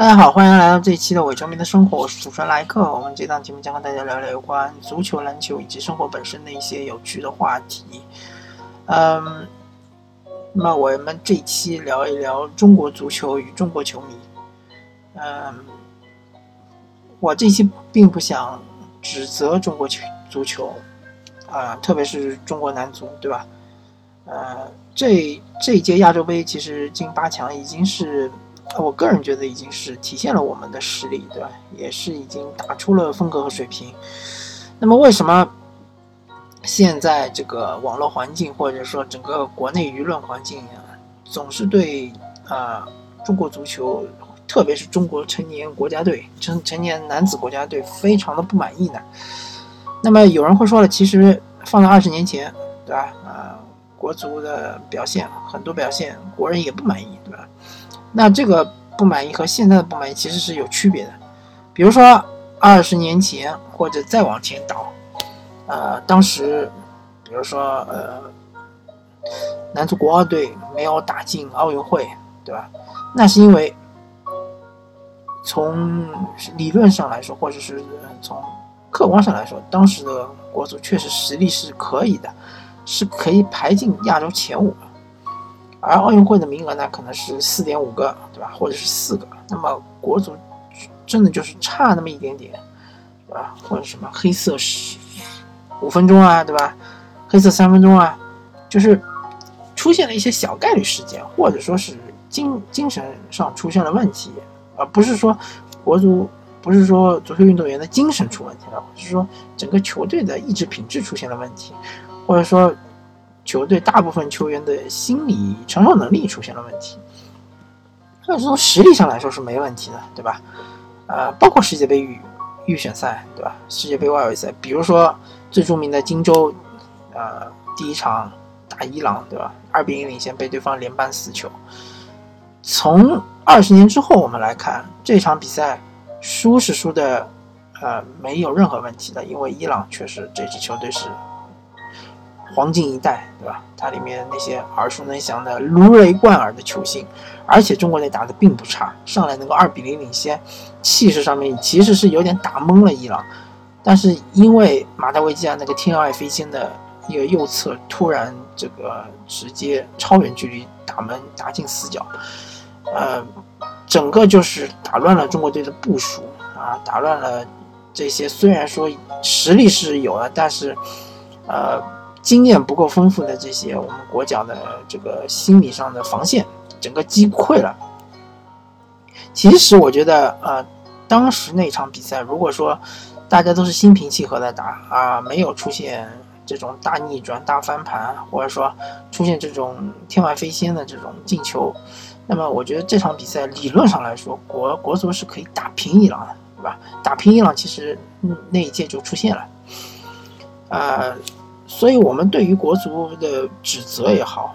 大家好，欢迎来到这一期的伪球迷的生活，我是主持人莱克。我们这档节目将和大家聊聊有关足球、篮球以及生活本身的一些有趣的话题。嗯，那我们这一期聊一聊中国足球与中国球迷。嗯，我这期并不想指责中国球足球，啊，特别是中国男足，对吧？呃，这这一届亚洲杯其实进八强已经是。我个人觉得已经是体现了我们的实力，对吧？也是已经打出了风格和水平。那么，为什么现在这个网络环境或者说整个国内舆论环境啊，总是对啊中国足球，特别是中国成年国家队、成成年男子国家队非常的不满意呢？那么有人会说了，其实放在二十年前，对吧？啊，国足的表现很多表现，国人也不满意，对吧？那这个不满意和现在的不满意其实是有区别的，比如说二十年前或者再往前倒，呃，当时，比如说呃，男足国奥队没有打进奥运会，对吧？那是因为从理论上来说，或者是从客观上来说，当时的国足确实实力是可以的，是可以排进亚洲前五。而奥运会的名额呢，可能是四点五个，对吧？或者是四个。那么国足真的就是差那么一点点，对吧？或者什么黑色十五分钟啊，对吧？黑色三分钟啊，就是出现了一些小概率事件，或者说是精精神上出现了问题，而不是说国足不是说足球运动员的精神出问题了，是说整个球队的意志品质出现了问题，或者说。球队大部分球员的心理承受能力出现了问题，但是从实力上来说是没问题的，对吧？呃，包括世界杯预预选赛，对吧？世界杯外围赛，比如说最著名的荆州，呃，第一场打伊朗，对吧？二比一领先，被对方连扳四球。从二十年之后我们来看这场比赛，输是输的，呃，没有任何问题的，因为伊朗确实这支球队是。黄金一代，对吧？它里面那些耳熟能详的、如雷贯耳的球星，而且中国队打的并不差，上来能够二比零领先，气势上面其实是有点打懵了伊朗。但是因为马达维基亚那个天外飞仙的一个右侧突然这个直接超远距离打门打进死角，呃，整个就是打乱了中国队的部署啊，打乱了这些虽然说实力是有的，但是呃。经验不够丰富的这些我们国脚的这个心理上的防线整个击溃了。其实我觉得，呃，当时那场比赛，如果说大家都是心平气和的打啊，没有出现这种大逆转、大翻盘，或者说出现这种天外飞仙的这种进球，那么我觉得这场比赛理论上来说，国国足是可以打平伊朗的，对吧？打平伊朗其实那一届就出现了，呃。所以，我们对于国足的指责也好，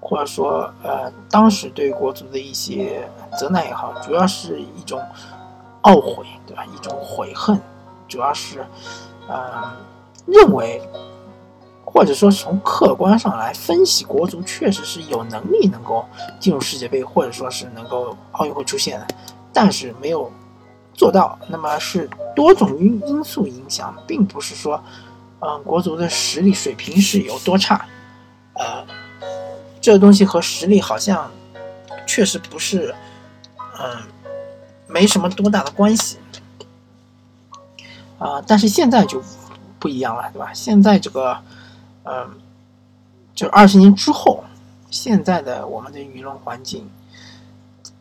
或者说，呃，当时对国足的一些责难也好，主要是一种懊悔，对吧？一种悔恨，主要是，呃，认为，或者说从客观上来分析，国足确实是有能力能够进入世界杯，或者说是能够奥运会出现的，但是没有做到。那么是多种因因素影响，并不是说。嗯，国足的实力水平是有多差？呃，这东西和实力好像确实不是，嗯，没什么多大的关系。啊，但是现在就不一样了，对吧？现在这个，嗯，就二十年之后，现在的我们的舆论环境，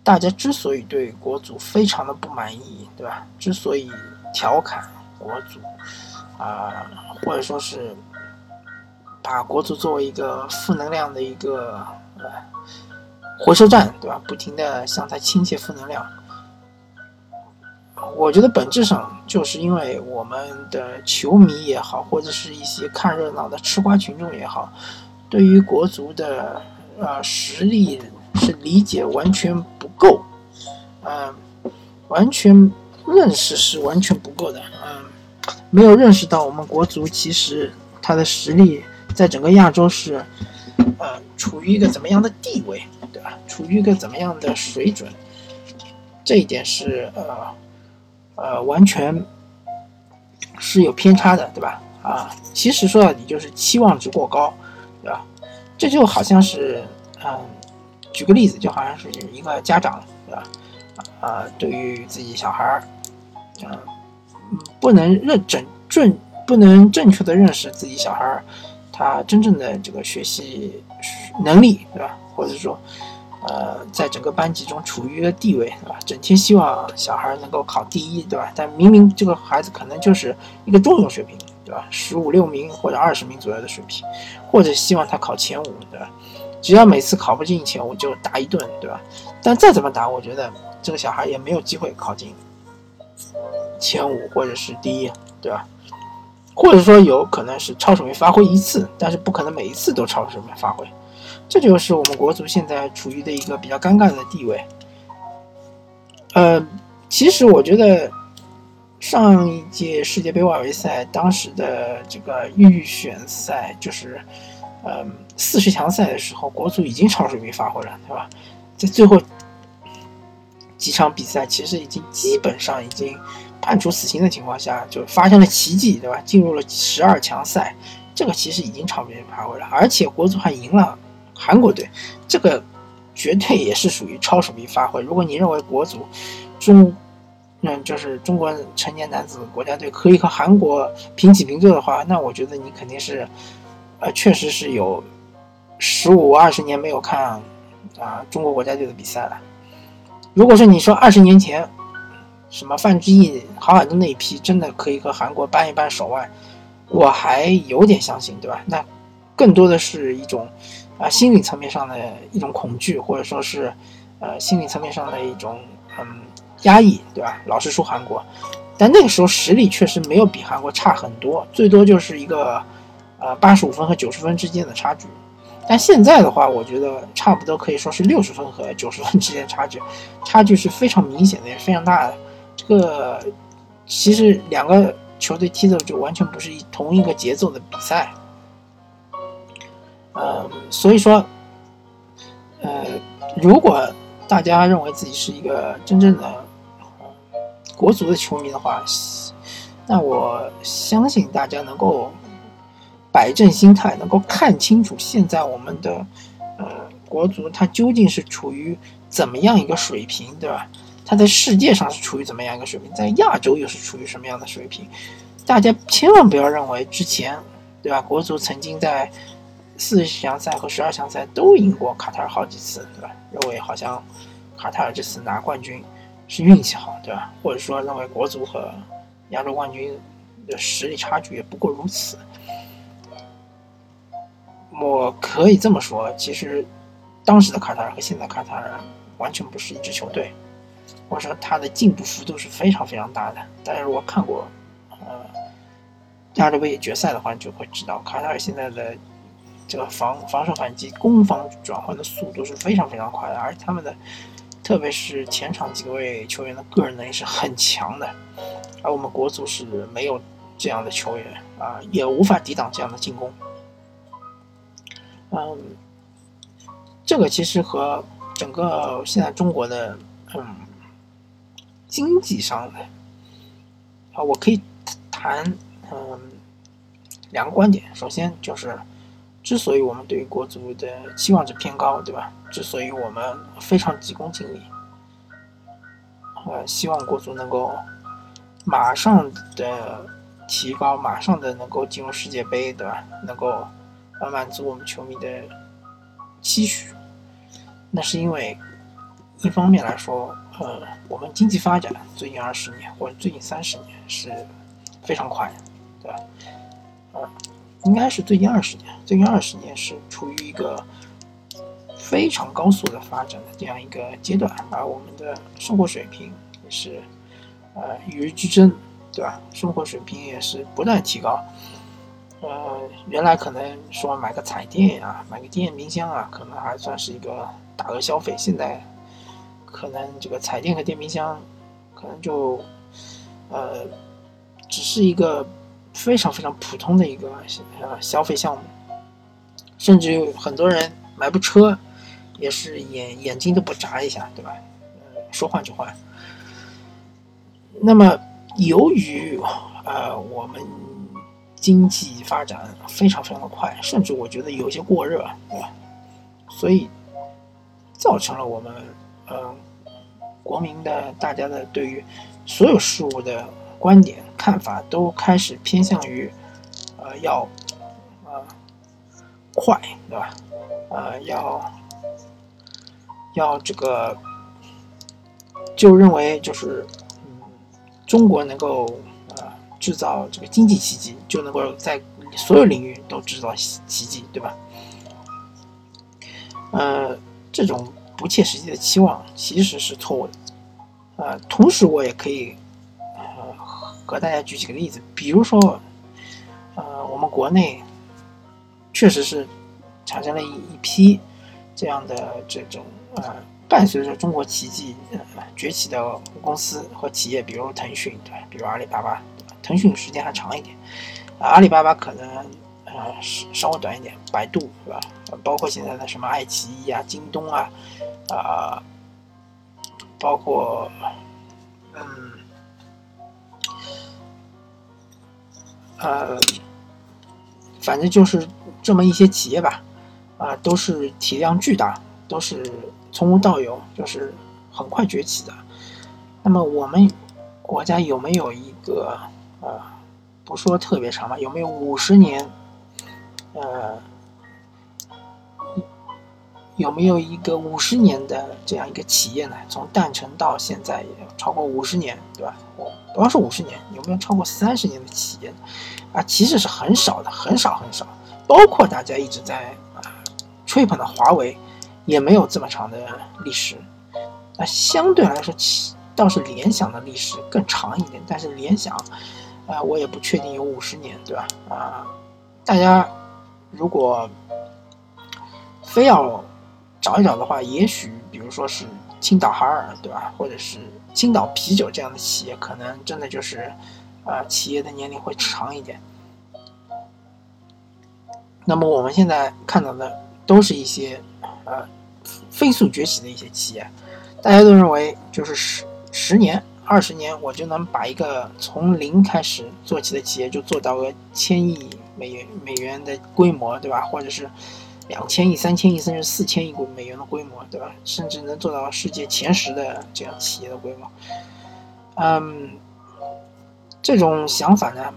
大家之所以对国足非常的不满意，对吧？之所以调侃国足。啊，或者说是把国足作为一个负能量的一个呃回收站，对吧？不停的向他倾泻负能量。我觉得本质上就是因为我们的球迷也好，或者是一些看热闹的吃瓜群众也好，对于国足的呃实力是理解完全不够，嗯，完全认识是完全不够的，没有认识到我们国足其实他的实力在整个亚洲是，呃，处于一个怎么样的地位，对吧？处于一个怎么样的水准？这一点是呃呃完全是有偏差的，对吧？啊，其实说到底就是期望值过高，对吧？这就好像是，嗯，举个例子，就好像是一个家长，对吧？啊，对于自己小孩儿，嗯，不能认准准，不能正确的认识自己小孩儿他真正的这个学习能力，对吧？或者说。呃，在整个班级中处于一个地位，对吧？整天希望小孩能够考第一，对吧？但明明这个孩子可能就是一个中游水平，对吧？十五六名或者二十名左右的水平，或者希望他考前五，对吧？只要每次考不进前五就打一顿，对吧？但再怎么打，我觉得这个小孩也没有机会考进前五或者是第一，对吧？或者说有可能是超水平发挥一次，但是不可能每一次都超水平发挥。这就是我们国足现在处于的一个比较尴尬的地位。呃，其实我觉得上一届世界杯外围赛当时的这个预选赛，就是呃四十强赛的时候，国足已经超水平发挥了，对吧？在最后几场比赛，其实已经基本上已经判处死刑的情况下，就发生了奇迹，对吧？进入了十二强赛，这个其实已经超水平发挥了，而且国足还赢了。韩国队，这个绝对也是属于超水平发挥。如果你认为国足中，嗯，就是中国成年男子国家队可以和韩国平起平坐的话，那我觉得你肯定是，呃，确实是有十五二十年没有看啊中国国家队的比赛了。如果说你说二十年前，什么范志毅、郝海东那一批真的可以和韩国扳一扳手腕，我还有点相信，对吧？那更多的是一种。啊，心理层面上的一种恐惧，或者说是，呃，心理层面上的一种嗯压抑，对吧？老是输韩国，但那个时候实力确实没有比韩国差很多，最多就是一个呃八十五分和九十分之间的差距。但现在的话，我觉得差不多可以说是六十分和九十分之间差距，差距是非常明显的，也非常大的。个其实两个球队踢的就完全不是一同一个节奏的比赛。呃，所以说，呃，如果大家认为自己是一个真正的国足的球迷的话，那我相信大家能够摆正心态，能够看清楚现在我们的呃国足它究竟是处于怎么样一个水平，对吧？它在世界上是处于怎么样一个水平，在亚洲又是处于什么样的水平？大家千万不要认为之前，对吧？国足曾经在四强赛和十二强赛都赢过卡塔尔好几次，对吧？认为好像卡塔尔这次拿冠军是运气好，对吧？或者说认为国足和亚洲冠军的实力差距也不过如此。我可以这么说，其实当时的卡塔尔和现在卡塔尔完全不是一支球队，或者说他的进步幅度是非常非常大的。大家如果看过呃亚洲杯决赛的话，就会知道卡塔尔现在的。这个防防守反击、攻防转换的速度是非常非常快的，而他们的，特别是前场几位球员的个人能力是很强的，而我们国足是没有这样的球员啊，也无法抵挡这样的进攻。嗯，这个其实和整个现在中国的嗯经济上的啊，我可以谈嗯两个观点，首先就是。之所以我们对于国足的期望值偏高，对吧？之所以我们非常急功近利，呃，希望国足能够马上的提高，马上的能够进入世界杯，对吧？能够呃满足我们球迷的期许，那是因为一方面来说，呃，我们经济发展最近二十年或者最近三十年是非常快的，对吧？呃。应该是最近二十年，最近二十年是处于一个非常高速的发展的这样一个阶段，而我们的生活水平也是呃与日俱增，对吧？生活水平也是不断提高。呃，原来可能说买个彩电呀，买个电冰箱啊，可能还算是一个大额消费，现在可能这个彩电和电冰箱可能就呃只是一个。非常非常普通的一个呃消费项目，甚至有很多人买部车，也是眼眼睛都不眨一下，对吧？呃，说换就换。那么，由于呃我们经济发展非常非常的快，甚至我觉得有些过热，对吧？所以造成了我们呃国民的大家的对于所有事物的观点看法都开始偏向于呃要呃快，对吧？呃要要这个就认为就是嗯中国能够呃制造这个经济奇迹，就能够在所有领域都制造奇迹，对吧？呃，这种不切实际的期望其实是错误的。呃，同时我也可以呃和大家举几个例子，比如说，呃，我们国内确实是产生了一一批这样的这种呃伴随着中国奇迹呃崛起的公司和企业，比如腾讯，对吧？比如阿里巴巴，腾讯时间还长一点，阿里巴巴可能啊稍微短一点，百度，是吧？包括现在的什么爱奇艺啊、京东啊，啊，包括，嗯，呃，反正就是这么一些企业吧，啊，都是体量巨大，都是从无到有，就是很快崛起的。那么我们国家有没有一个呃，不说特别长吧，有没有五十年，呃？有没有一个五十年的这样一个企业呢？从诞生到现在也超过五十年，对吧？我不要说五十年，有没有超过三十年的企业呢？啊，其实是很少的，很少很少。包括大家一直在啊吹捧的华为，也没有这么长的历史。那相对来说，其倒是联想的历史更长一点。但是联想，啊，我也不确定有五十年，对吧？啊，大家如果非要找一找的话，也许比如说是青岛海尔，对吧？或者是青岛啤酒这样的企业，可能真的就是，呃，企业的年龄会长一点。那么我们现在看到的都是一些，呃，飞速崛起的一些企业，大家都认为就是十十年、二十年，我就能把一个从零开始做起的企业就做到个千亿美元美元的规模，对吧？或者是。两千亿、三千亿，甚至四千亿股美元的规模，对吧？甚至能做到世界前十的这样企业的规模。嗯，这种想法呢，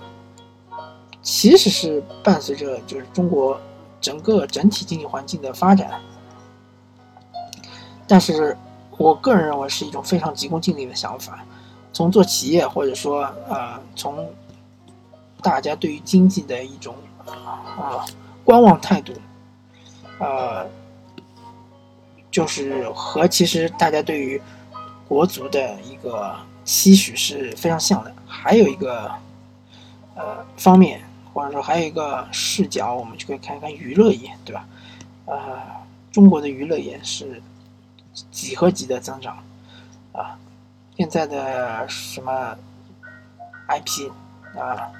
其实是伴随着就是中国整个整体经济环境的发展。但是我个人认为是一种非常急功近利的想法。从做企业，或者说呃，从大家对于经济的一种啊观望态度。呃，就是和其实大家对于国足的一个期许是非常像的。还有一个呃方面，或者说还有一个视角，我们就可以看一看娱乐业，对吧？呃，中国的娱乐业是几何级的增长啊！现在的什么 IP 啊，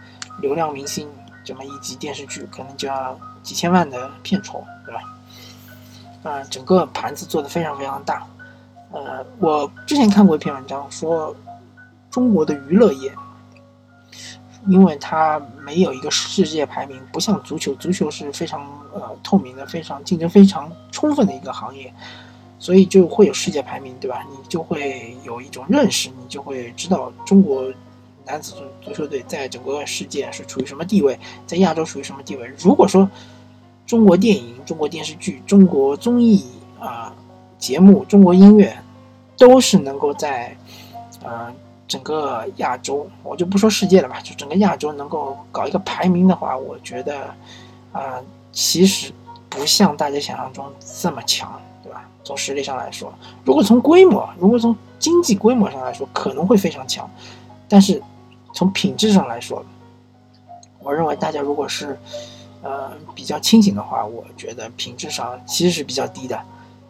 流量明星，这么一集电视剧，可能就要几千万的片酬。对吧？啊，整个盘子做的非常非常大。呃，我之前看过一篇文章，说中国的娱乐业，因为它没有一个世界排名，不像足球，足球是非常呃透明的、非常竞争非常充分的一个行业，所以就会有世界排名，对吧？你就会有一种认识，你就会知道中国男子足足球队在整个世界是处于什么地位，在亚洲处于什么地位。如果说中国电影、中国电视剧、中国综艺啊节目、中国音乐，都是能够在呃整个亚洲，我就不说世界了吧，就整个亚洲能够搞一个排名的话，我觉得啊，其实不像大家想象中这么强，对吧？从实力上来说，如果从规模，如果从经济规模上来说，可能会非常强，但是从品质上来说，我认为大家如果是。呃，比较清醒的话，我觉得品质上其实是比较低的。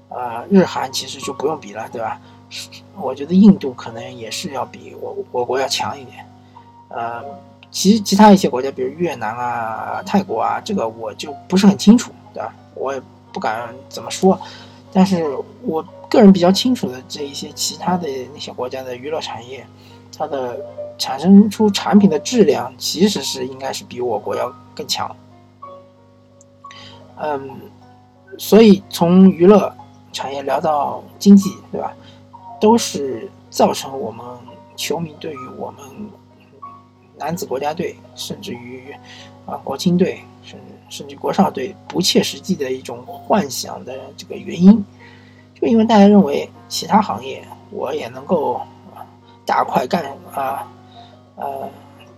呃，日韩其实就不用比了，对吧？我觉得印度可能也是要比我我国要强一点。呃，其其他一些国家，比如越南啊、泰国啊，这个我就不是很清楚，对吧？我也不敢怎么说。但是我个人比较清楚的这一些其他的那些国家的娱乐产业，它的产生出产品的质量其实是应该是比我国要更强。嗯，所以从娱乐产业聊到经济，对吧？都是造成我们球迷对于我们男子国家队，甚至于啊国青队，甚至甚至国少队不切实际的一种幻想的这个原因，就因为大家认为其他行业我也能够大快干啊，呃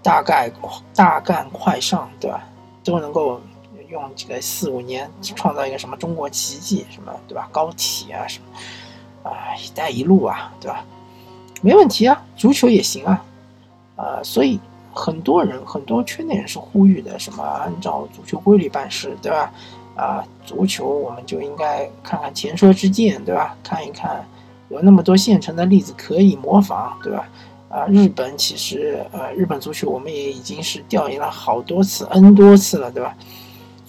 大概大干快上，对吧？都能够用这个四五年创造一个什么中国奇迹，什么对吧？高铁啊什么。啊，一带一路啊，对吧？没问题啊，足球也行啊，啊，所以很多人很多圈内人是呼吁的，什么按照足球规律办事，对吧？啊，足球我们就应该看看前车之鉴，对吧？看一看有那么多现成的例子可以模仿，对吧？啊，日本其实呃，日本足球我们也已经是调研了好多次，N 多次了，对吧？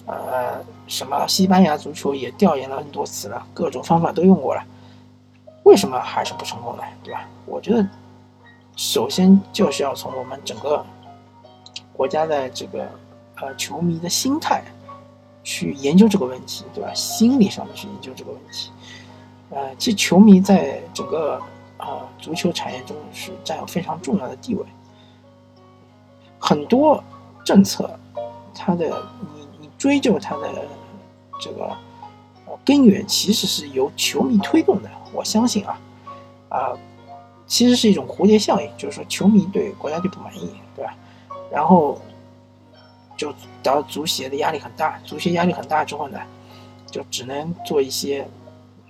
呃，什么西班牙足球也调研了 N 多次了，各种方法都用过了。为什么还是不成功呢？对吧？我觉得，首先就是要从我们整个国家的这个呃球迷的心态去研究这个问题，对吧？心理上面去研究这个问题。呃，其实球迷在整个呃足球产业中是占有非常重要的地位。很多政策，它的你你追究它的这个根源，其实是由球迷推动的。我相信啊，啊，其实是一种蝴蝶效应，就是说球迷对国家队不满意，对吧？然后就导致足协的压力很大，足协压力很大之后呢，就只能做一些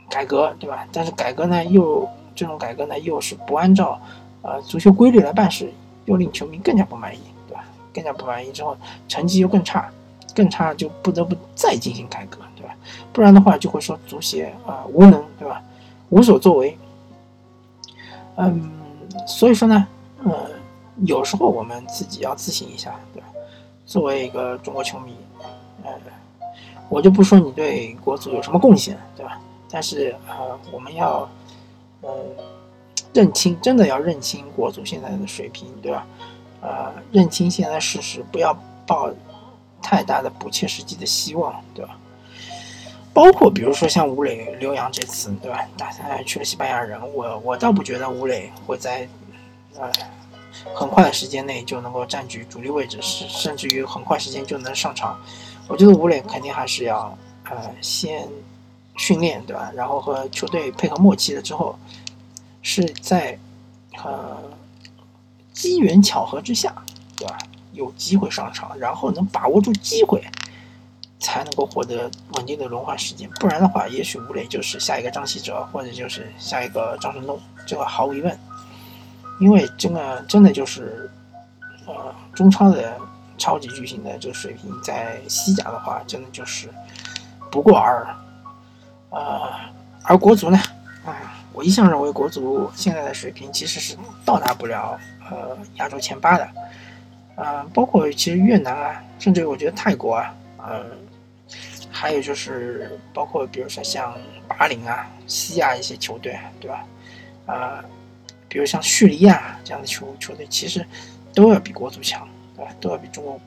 改革，对吧？但是改革呢，又这种改革呢，又是不按照呃足球规律来办事，又令球迷更加不满意，对吧？更加不满意之后，成绩又更差，更差就不得不再进行改革，对吧？不然的话就会说足协啊无能，对吧？无所作为，嗯，所以说呢，呃，有时候我们自己要自省一下，对吧？作为一个中国球迷，呃，我就不说你对国足有什么贡献，对吧？但是呃，我们要，呃，认清，真的要认清国足现在的水平，对吧？呃，认清现在事实，不要抱太大的不切实际的希望，对吧？包括比如说像吴磊、刘洋这次，对吧？打赛去了西班牙人，我我倒不觉得吴磊会在呃很快的时间内就能够占据主力位置，甚甚至于很快时间就能上场。我觉得吴磊肯定还是要呃先训练，对吧？然后和球队配合默契了之后，是在呃机缘巧合之下，对吧？有机会上场，然后能把握住机会。才能够获得稳定的轮换时间，不然的话，也许吴磊就是下一个张稀哲，或者就是下一个张晨东，这个毫无疑问。因为真的真的就是，呃，中超的超级巨星的这个水平，在西甲的话，真的就是不过尔尔。呃，而国足呢，啊，我一向认为国足现在的水平其实是到达不了呃亚洲前八的，呃，包括其实越南啊，甚至我觉得泰国啊，呃。还有就是，包括比如说像巴林啊、西亚一些球队，对吧？啊，比如像叙利亚这样的球球队，其实都要比国足强，对吧？都要比中国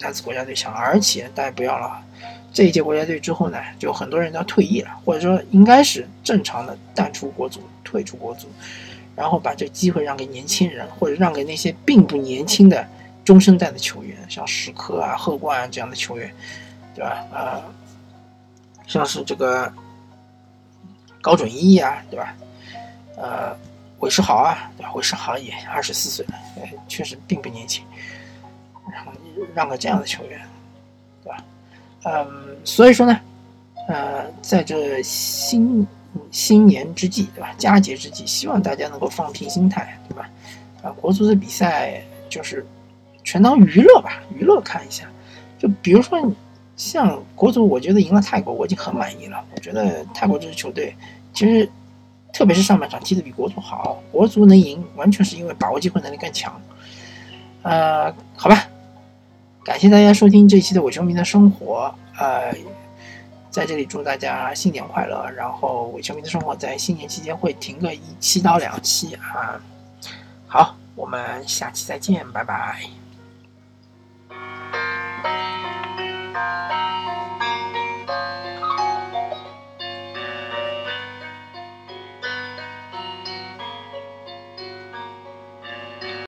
男子国家队强。而且大家不要了，这一届国家队之后呢，就很多人都要退役了，或者说应该是正常的淡出国足、退出国足，然后把这机会让给年轻人，或者让给那些并不年轻的中生代的球员，像石科啊、贺冠啊这样的球员，对吧？啊。像是这个高准翼啊，对吧？呃，韦世豪啊，对吧？韦世豪也二十四岁了，确实并不年轻。然后让个这样的球员，嗯，所以说呢，呃，在这新新年之际，对吧？佳节之际，希望大家能够放平心态，对吧？啊，国足的比赛就是全当娱乐吧，娱乐看一下。就比如说。像国足，我觉得赢了泰国，我已经很满意了。我觉得泰国这支球队，其实特别是上半场踢得比国足好。国足能赢，完全是因为把握机会能力更强。呃，好吧，感谢大家收听这期的伪球迷的生活。呃，在这里祝大家新年快乐。然后伪球迷的生活在新年期间会停个一期到两期啊。好，我们下期再见，拜拜。